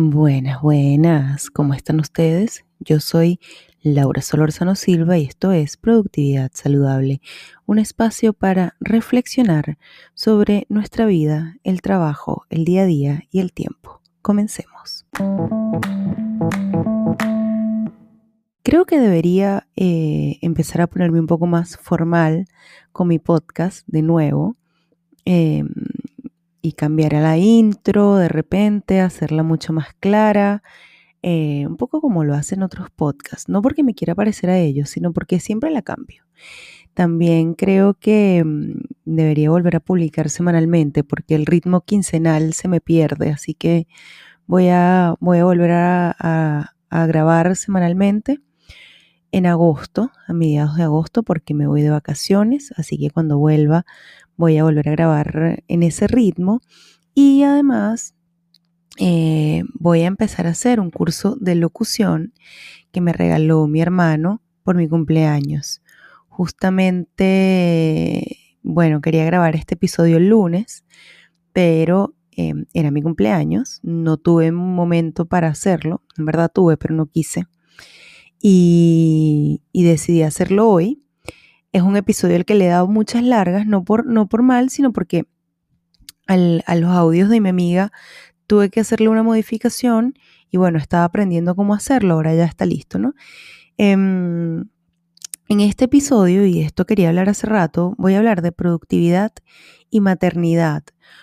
Buenas, buenas, ¿cómo están ustedes? Yo soy Laura Solorzano Silva y esto es Productividad Saludable, un espacio para reflexionar sobre nuestra vida, el trabajo, el día a día y el tiempo. Comencemos. Creo que debería eh, empezar a ponerme un poco más formal con mi podcast de nuevo. Em, y cambiar a la intro de repente, hacerla mucho más clara, eh, un poco como lo hacen otros podcasts, no porque me quiera parecer a ellos, sino porque siempre la cambio. También creo que mm, debería volver a publicar semanalmente porque el ritmo quincenal se me pierde, así que voy a, voy a volver a, a grabar semanalmente en agosto, a mediados de agosto, porque me voy de vacaciones, así que cuando vuelva voy a volver a grabar en ese ritmo y además eh, voy a empezar a hacer un curso de locución que me regaló mi hermano por mi cumpleaños. Justamente, bueno, quería grabar este episodio el lunes, pero em, era mi cumpleaños, no tuve un momento para hacerlo, en verdad tuve, pero no quise. Y, y decidí hacerlo hoy es un episodio al que le he dado muchas largas, no por, no por mal, sino porque a los audios de mi amiga tuve que hacerle una modificación y bueno, estaba aprendiendo cómo hacerlo, ahora ya está listo, ¿no? Em, en este episodio, y esto quería hablar hace rato, voy a hablar de productividad y maternidad,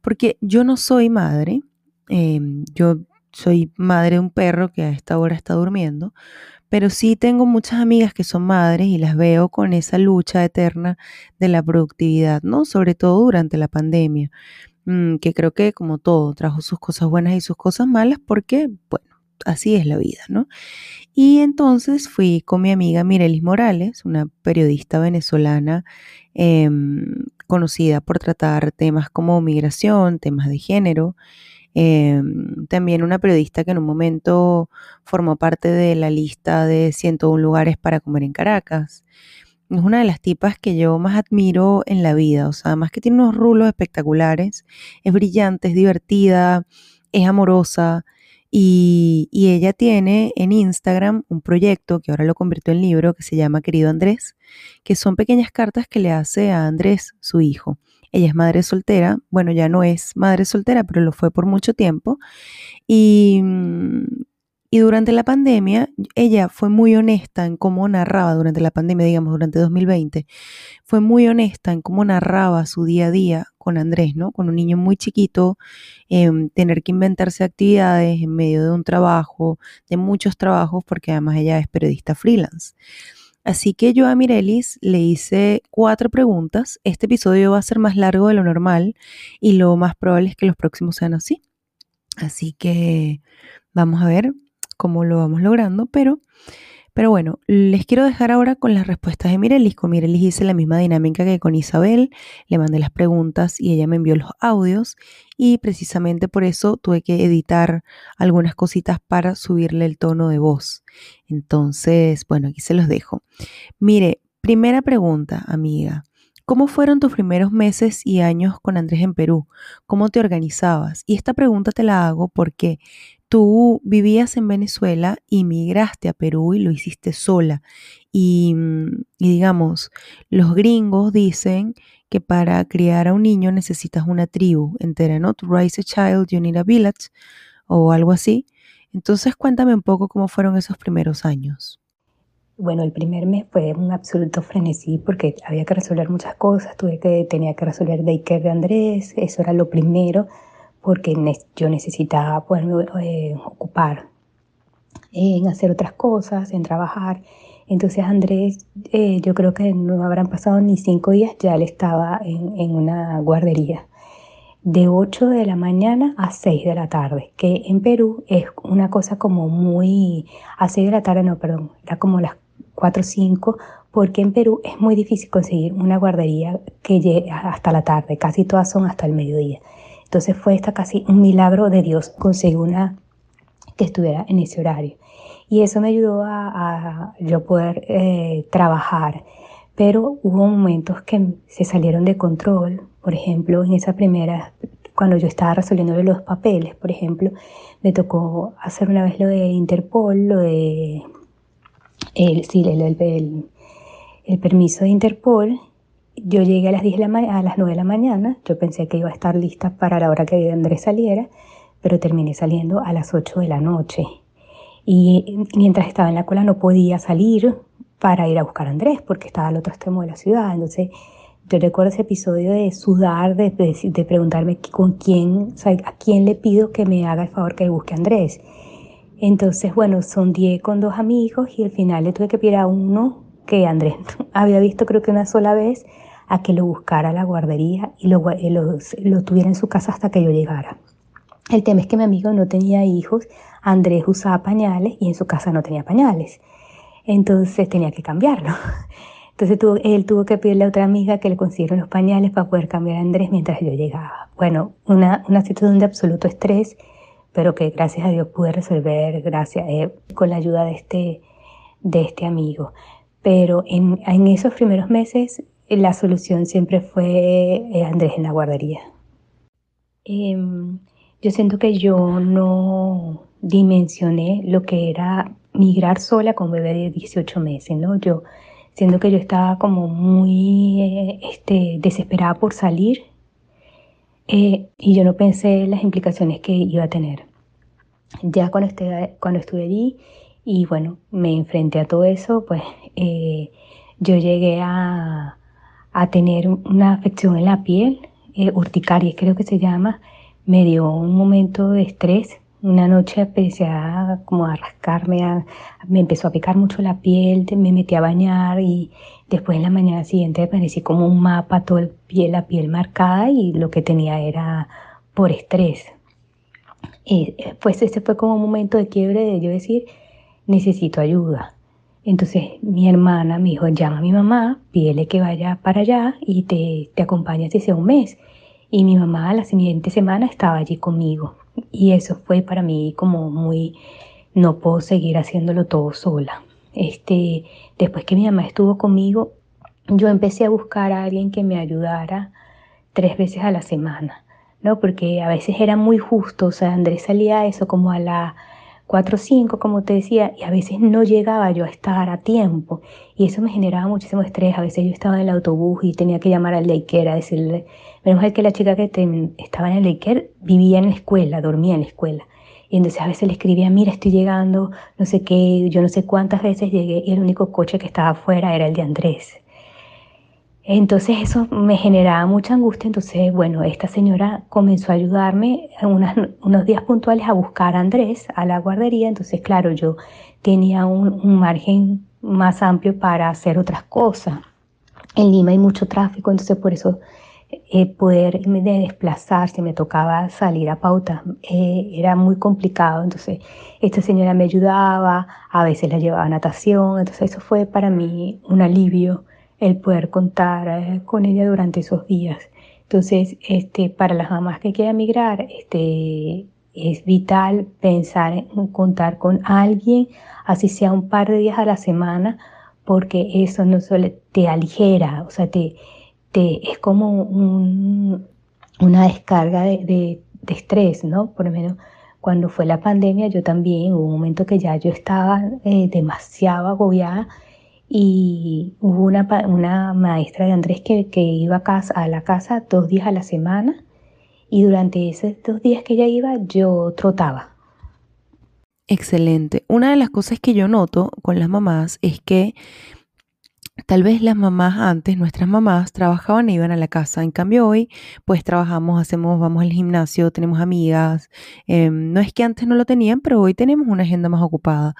porque yo no soy madre, em, yo soy madre de un perro que a esta hora está durmiendo, pero sí tengo muchas amigas que son madres y las veo con esa lucha eterna de la productividad, ¿no? Sobre todo durante la pandemia, mm, que creo que como todo trajo sus cosas buenas y sus cosas malas porque, bueno, así es la vida, ¿no? Y entonces fui con mi amiga Mirelis Morales, una periodista venezolana em, conocida por tratar temas como migración, temas de género, Em, también una periodista que en un momento formó parte de la lista de 101 lugares para comer en Caracas. Es una de las tipas que yo más admiro en la vida, o sea, además que tiene unos rulos espectaculares, es brillante, es divertida, es amorosa y, y ella tiene en Instagram un proyecto que ahora lo convirtió en libro que se llama Querido Andrés, que son pequeñas cartas que le hace a Andrés, su hijo. Ella es madre soltera, bueno, ya no es madre soltera, pero lo fue por mucho tiempo. Y, mm, y durante la pandemia, ella fue muy honesta en cómo narraba, durante la pandemia, digamos, durante 2020, fue muy honesta en cómo narraba su día a día con Andrés, ¿no? Con un niño muy chiquito, em, tener que inventarse actividades en medio de un trabajo, de muchos trabajos, porque además ella es periodista freelance. Así que yo a Mirelis le hice cuatro preguntas. Este episodio va a ser más largo de lo normal y lo más probable es que los próximos sean así. Así que vamos a ver cómo lo vamos logrando, pero pero bueno, les quiero dejar ahora con las respuestas de Mirelis. Con Mirelis hice la misma dinámica que con Isabel. Le mandé las preguntas y ella me envió los audios. Y precisamente por eso tuve que editar algunas cositas para subirle el tono de voz. Entonces, bueno, aquí se los dejo. Mire, primera pregunta, amiga. ¿Cómo fueron tus primeros meses y años con Andrés en Perú? ¿Cómo te organizabas? Y esta pregunta te la hago porque tú vivías en Venezuela y migraste a Perú y lo hiciste sola. Y, mm, y, digamos, los gringos dicen que para criar a un niño necesitas una tribu entera, ¿no? To raise a child, you need a village o algo así. Entonces cuéntame un poco cómo fueron esos primeros años. Bueno, el primer mes fue un absoluto frenesí porque había que resolver muchas cosas, tuve que, tenía que resolver daycare de Andrés, eso era lo primero, porque yo necesitaba poderme eh, ocupar en hacer otras cosas, en trabajar. Entonces Andrés, eh, yo creo que no habrán pasado ni cinco días, ya él estaba en, en una guardería de 8 de la mañana a 6 de la tarde, que en Perú es una cosa como muy, a 6 de la tarde no, perdón, era como las 4 o 5, porque en Perú es muy difícil conseguir una guardería que llegue hasta la tarde, casi todas son hasta el mediodía. Entonces fue esta casi un milagro de Dios conseguir una que estuviera en ese horario. Y eso me ayudó a, yo poder eh, trabajar. Pero hubo momentos que se salieron de control. Por ejemplo, en esa primera cuando yo estaba resolviendo los papeles, por ejemplo, me tocó hacer una vez lo de Interpol, lo de el, sí, el, el, permiso de Interpol. Yo llegué a las, 10 de la a las 9 de la mañana, yo pensé que iba a estar lista para la hora que Andrés saliera, pero terminé saliendo a las 8 de la noche. Y mientras estaba en la cola no podía salir para ir a buscar a Andrés porque estaba al otro extremo de la ciudad. Entonces yo recuerdo ese episodio de sudar, de, de, preguntarme con quién, a quién le pido que me haga el favor que busque a Andrés. Entonces, bueno, sondié con dos amigos y al final le tuve que pedir a uno que Andrés había visto creo que una sola vez a que lo buscara a la guardería y lo, lo, tuviera en su casa hasta que yo llegara. El tema es que mi amigo no tenía hijos, Andrés usaba pañales y en su casa no tenía pañales. Entonces tenía que cambiarlo. Entonces él tuvo que pedirle a otra amiga que le consiguiera los pañales para poder cambiar a Andrés mientras yo llegaba. Bueno, una, una situación de absoluto estrés, pero que gracias a Dios pude resolver gracias, eh, con la ayuda de este, de este amigo. Pero en, en esos primeros meses la solución siempre fue eh, Andrés en la guardería. Em, yo siento que yo no dimensioné lo que era migrar sola con bebé de 18 meses, ¿no? Yo siendo que yo estaba como muy eh, este, desesperada por salir eh, y yo no pensé en las implicaciones que iba a tener. Ya cuando, cuando estuve allí y bueno, me enfrenté a todo eso, pues eh, yo llegué a, a, tener una afección en la piel, urticaria creo que se llama, me dio un momento de estrés una noche empecé a como a rascarme, me empezó a picar mucho la piel, me metí a bañar y después en la mañana siguiente aparecí como un mapa, toda el piel, la piel marcada y lo que tenía era por estrés. Y pues ese fue como un momento de quiebre de yo decir, necesito ayuda. Entonces mi hermana me dijo, llama a mi mamá, pídele que vaya para allá y te, te acompañe si sea un mes. Y mi mamá la siguiente semana estaba allí conmigo. Y eso fue para mí como muy, no puedo seguir haciéndolo todo sola. Este, después que mi mamá estuvo conmigo, yo empecé a buscar a alguien que me ayudara tres veces a la semana, ¿no? Porque a veces era muy justo, o sea, Andrés salía eso como a la 4 o 5, como te decía, y a veces no llegaba yo a estar a tiempo. Y eso me generaba muchísimo estrés. A veces yo estaba en el autobús y tenía que llamar al daycare a decirle, menos mal que la chica que estaba en el daycare vivía en la escuela, dormía en la escuela. Y entonces a veces le escribía, mira, estoy llegando, no sé qué, yo no sé cuántas veces llegué y el único coche que estaba afuera era el de Andrés. Entonces eso me generaba mucha angustia. Entonces, bueno, esta señora comenzó a ayudarme unos días puntuales a buscar a Andrés a la guardería. Entonces, claro, yo tenía un, margen más amplio para hacer otras cosas. En Lima hay mucho tráfico, entonces por eso eh, poder desplazar, si me tocaba salir a pauta, eh, era muy complicado. Entonces, esta señora me ayudaba, a veces la llevaba a natación, entonces eso fue para mí un alivio el poder contar eh, con ella durante esos días. Entonces, este, para las mamás que quieran migrar, este, es vital pensar en contar con alguien, así sea un par de días a la semana, porque eso no solo te aligera, o sea, te, te es como una descarga de, estrés, ¿no? Por lo menos cuando fue la pandemia, yo también hubo un momento que ya yo estaba eh, demasiado agobiada y hubo una, una maestra de Andrés que, que iba a, casa, a la casa dos días a la semana y durante esos dos días que ella iba yo trotaba. Excelente. Una de las cosas que yo noto con las mamás es que Tal vez las mamás antes, nuestras mamás, trabajaban e iban a la casa. En cambio hoy, pues trabajamos, hacemos, vamos al gimnasio, tenemos amigas. Em, no es que antes no lo tenían, pero hoy tenemos una agenda más ocupada.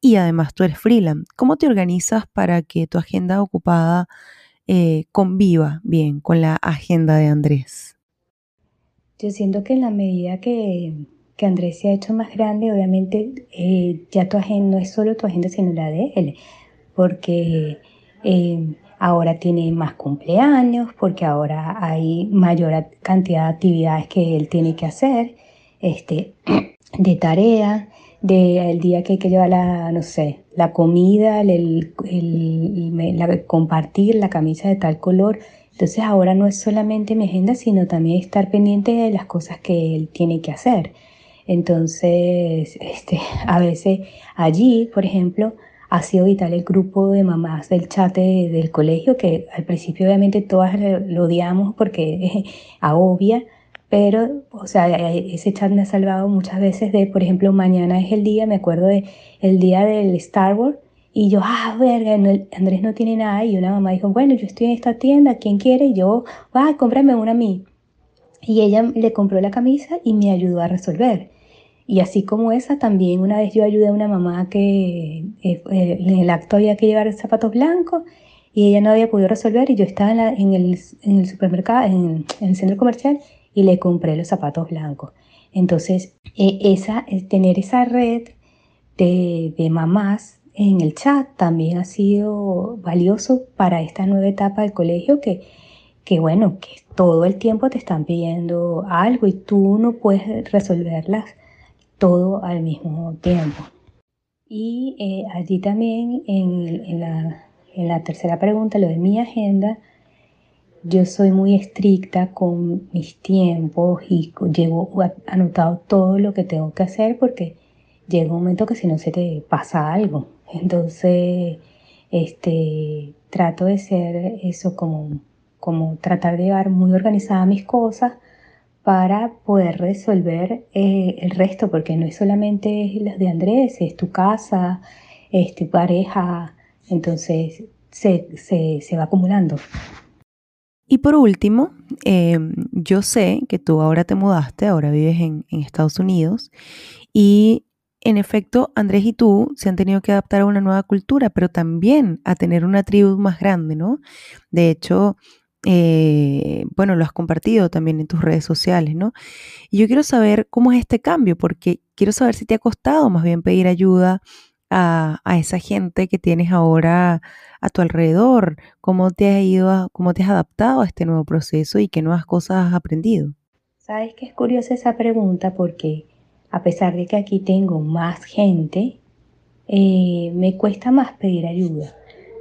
Y además tú eres freelance. ¿Cómo te organizas para que tu agenda ocupada eh, conviva bien con la agenda de Andrés? Yo siento que en la medida que, que Andrés se ha hecho más grande, obviamente eh, ya tu agenda no es solo tu agenda, sino la de él. Porque eh, ahora tiene más cumpleaños porque ahora hay mayor cantidad de actividades que él tiene que hacer, este, de tarea, del día que hay que llevar la, no sé, la comida, el, el, compartir la camisa de tal color. Entonces ahora no es solamente mi agenda, sino también estar pendiente de las cosas que él tiene que hacer. Entonces, este, a veces allí, por ejemplo, ha sido vital el grupo de mamás del chat del colegio, que al principio obviamente todas lo odiamos porque agobia, pero, o sea, ese chat me ha salvado muchas veces de, por ejemplo, mañana es el día, me acuerdo de el día del Star Wars, y yo, ah, verga, Andrés no tiene nada, y una mamá dijo, bueno, yo estoy en esta tienda, ¿quién quiere? Y yo, ah, cómprame una a mí. Y ella le compró la camisa y me ayudó a resolver. Y así como esa, también una vez yo ayudé a una mamá que eh, eh, en el acto había que llevar zapatos blancos y ella no había podido resolver y yo estaba en, el, en el, supermercado, en, el centro comercial y le compré los zapatos blancos. Entonces, e, esa, tener esa red de, de mamás en el chat también ha sido valioso para esta nueva etapa del colegio que, que bueno, que todo el tiempo te están pidiendo algo y tú no puedes resolverlas todo al mismo tiempo. Y eh, allí también en, la, en la tercera pregunta, lo de mi agenda, yo soy muy estricta con mis tiempos y llevo anotado todo lo que tengo que hacer porque llega un momento que si no se te pasa algo. Entonces, este, trato de ser eso como, como tratar de llevar muy organizada mis cosas para poder resolver eh, el resto, porque no es solamente las de Andrés, es tu casa, es tu pareja, entonces se, se, va acumulando. Y por último, em, yo sé que tú ahora te mudaste, ahora vives en Estados Unidos y en efecto, Andrés y tú se han tenido que adaptar a una nueva cultura, pero también a tener una tribu más grande, ¿no? De hecho, eh, bueno, lo has compartido también en tus redes sociales, ¿no? Y yo quiero saber cómo es este cambio, porque quiero saber si te ha costado más bien pedir ayuda a, esa gente que tienes ahora a tu alrededor, cómo te has ido, cómo te has adaptado a este nuevo proceso y qué nuevas cosas has aprendido. Sabes que es curiosa esa pregunta porque a pesar de que aquí tengo más gente, eh, me cuesta más pedir ayuda.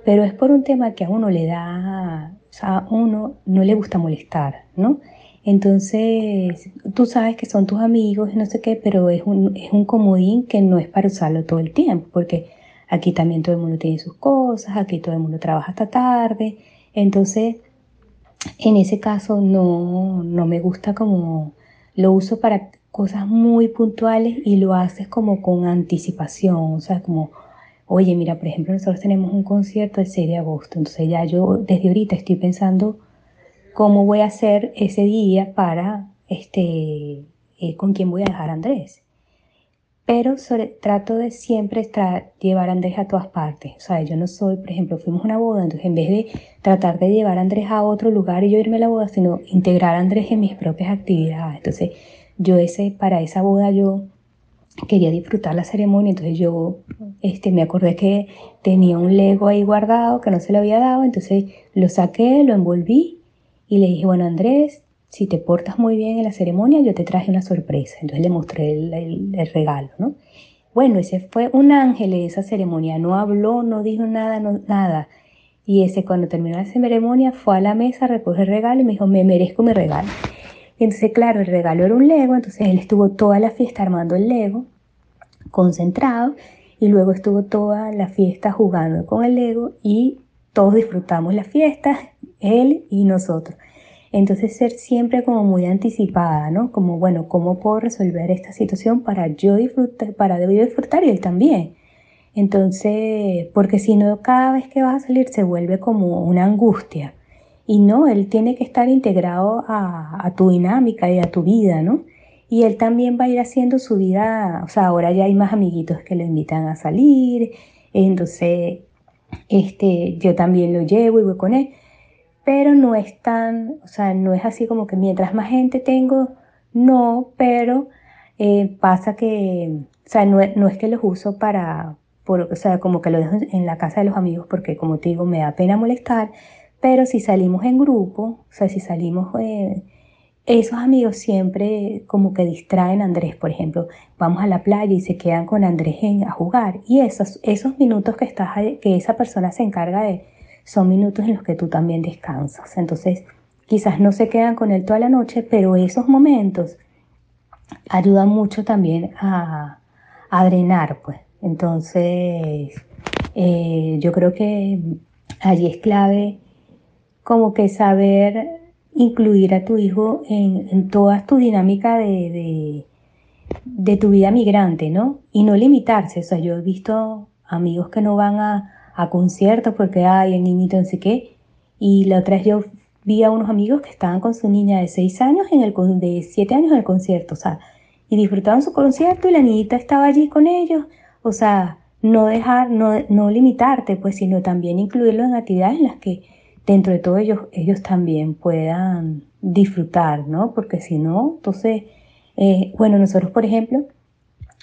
Pero es por un tema que a uno le da sea, a uno no le gusta molestar, ¿no? Entonces, tú sabes que son tus amigos y no sé qué, pero es un, es un comodín que no es para usarlo todo el tiempo, porque aquí también todo el mundo tiene sus cosas, aquí todo el mundo trabaja hasta tarde. Entonces, en ese caso no, no me gusta como lo uso para cosas muy puntuales y lo haces como con anticipación, o sea, como oye, mira, por ejemplo, nosotros tenemos un concierto el 6 de agosto, entonces ya yo desde ahorita estoy pensando cómo voy a hacer ese día para, este, eh, con quién voy a dejar Andrés. Pero trato de siempre llevar Andrés a todas partes. O sea, yo no soy, por ejemplo, fuimos a una boda, entonces en vez de tratar de llevar Andrés a otro lugar y yo irme a la boda, sino integrar Andrés en mis propias actividades. Entonces, yo ese, para esa boda yo quería disfrutar la ceremonia, entonces yo este, me acordé que tenía un Lego ahí guardado que no se lo había dado, entonces lo saqué, lo envolví y le dije, bueno Andrés, si te portas muy bien en la ceremonia, yo te traje una sorpresa. Entonces le mostré el, regalo, ¿no? Bueno, ese fue un ángel de esa ceremonia, no habló, no dijo nada, nada. Y ese cuando terminó la ceremonia fue a la mesa, recoger el regalo y me dijo, me merezco mi regalo. Entonces, claro, el regalo era un Lego, entonces él estuvo toda la fiesta armando el Lego, concentrado, y luego estuvo toda la fiesta jugando con el Lego y todos disfrutamos la fiesta, él y nosotros. Entonces ser siempre como muy anticipada, ¿no? Como, bueno, ¿cómo puedo resolver esta situación para yo disfrutar, para yo disfrutar y él también? Entonces, porque si no, cada vez que vas a salir se vuelve como una angustia. Y no, él tiene que estar integrado a, tu dinámica y a tu vida, ¿no? Y él también va a ir haciendo su vida, o sea, ahora ya hay más amiguitos que le invitan a salir, entonces este, yo también lo llevo y voy con él, pero no es tan, o sea, no es así como que mientras más gente tengo, no, pero eh, pasa que, o sea, no, no, es que los uso para, por, o sea, como que lo dejo en la casa de los amigos porque como te digo, me da pena molestar, pero si salimos en grupo, o sea, si salimos, eh, esos amigos siempre como que distraen a Andrés, por ejemplo, vamos a la playa y se quedan con Andrés a jugar. Y esos, esos minutos que, estás, que esa persona se encarga de, son minutos en los que tú también descansas. Entonces, quizás no se quedan con él toda la noche, pero esos momentos ayudan mucho también a, drenar, pues. Entonces, eh, yo creo que allí es clave como que saber incluir a tu hijo en, toda tu dinámica de, de, tu vida migrante, ¿no? Y no limitarse. O sea, yo he visto amigos que no van a, a conciertos porque hay el niñito no sé qué. Y la otra vez yo vi a unos amigos que estaban con su niña de 6 años, en el, de 7 años en el concierto, o sea, y disfrutaban su concierto y la niñita estaba allí con ellos. O sea, no dejar, no, no limitarte, pues, sino también incluirlos en actividades en las que dentro de todo ellos, ellos también puedan disfrutar, ¿no? Porque si no, entonces, eh, bueno, nosotros, por ejemplo,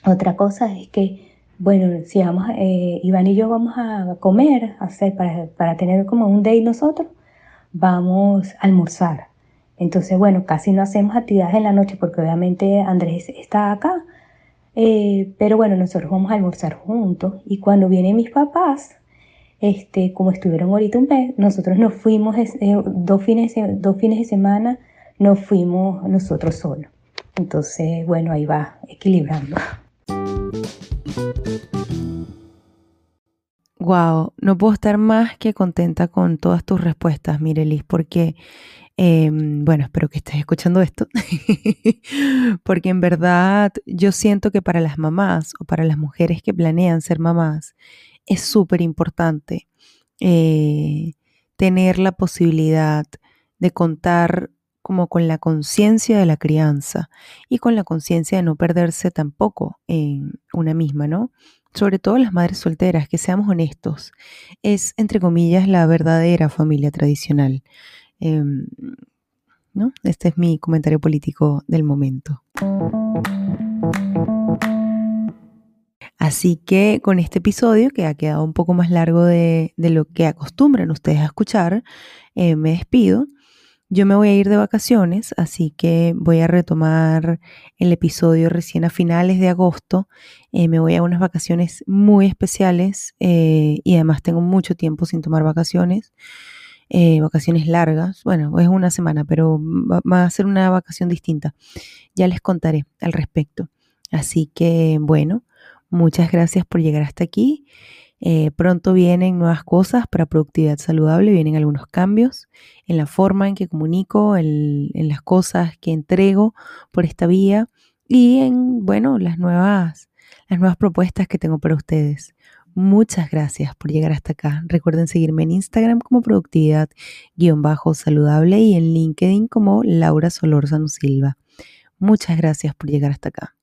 otra cosa es que, bueno, si vamos, eh, Iván y yo vamos a comer, hacer, para, para tener como un day nosotros, vamos a almorzar. Entonces, bueno, casi no hacemos actividades en la noche porque obviamente Andrés está acá. Eh, pero bueno, nosotros vamos a almorzar juntos y cuando vienen mis papás, este, como estuvieron ahorita un mes, nosotros nos fuimos eh, dos, fines, dos fines de semana, nos fuimos nosotros solos. Entonces, bueno, ahí va equilibrando. Wow, no puedo estar más que contenta con todas tus respuestas, Mirelis, porque, em, bueno, espero que estés escuchando esto, porque en verdad yo siento que para las mamás o para las mujeres que planean ser mamás, es súper importante eh, tener la posibilidad de contar como con la conciencia de la crianza y con la conciencia de no perderse tampoco en una misma, ¿no? Sobre todo las madres solteras, que seamos honestos, es entre comillas la verdadera familia tradicional. Em, ¿no? Este es mi comentario político del momento. Así que con este episodio, que ha quedado un poco más largo de, lo que acostumbran ustedes a escuchar, eh, me despido. Yo me voy a ir de vacaciones, así que voy a retomar el episodio recién a finales de agosto. Eh, me voy a unas vacaciones muy especiales eh, y además tengo mucho tiempo sin tomar vacaciones. vacaciones largas, bueno, es una semana, pero va a ser una vacación distinta. Ya les contaré al respecto. Así que, bueno, Muchas gracias por llegar hasta aquí. Eh, pronto vienen nuevas cosas para productividad saludable, vienen algunos cambios en la forma en que comunico, en, las cosas que entrego por esta vía y en, bueno, las nuevas, las nuevas propuestas que tengo para ustedes. Muchas gracias por llegar hasta acá. Recuerden seguirme en Instagram como productividad-saludable y en LinkedIn como Laura Solórzano Silva. Muchas gracias por llegar hasta acá.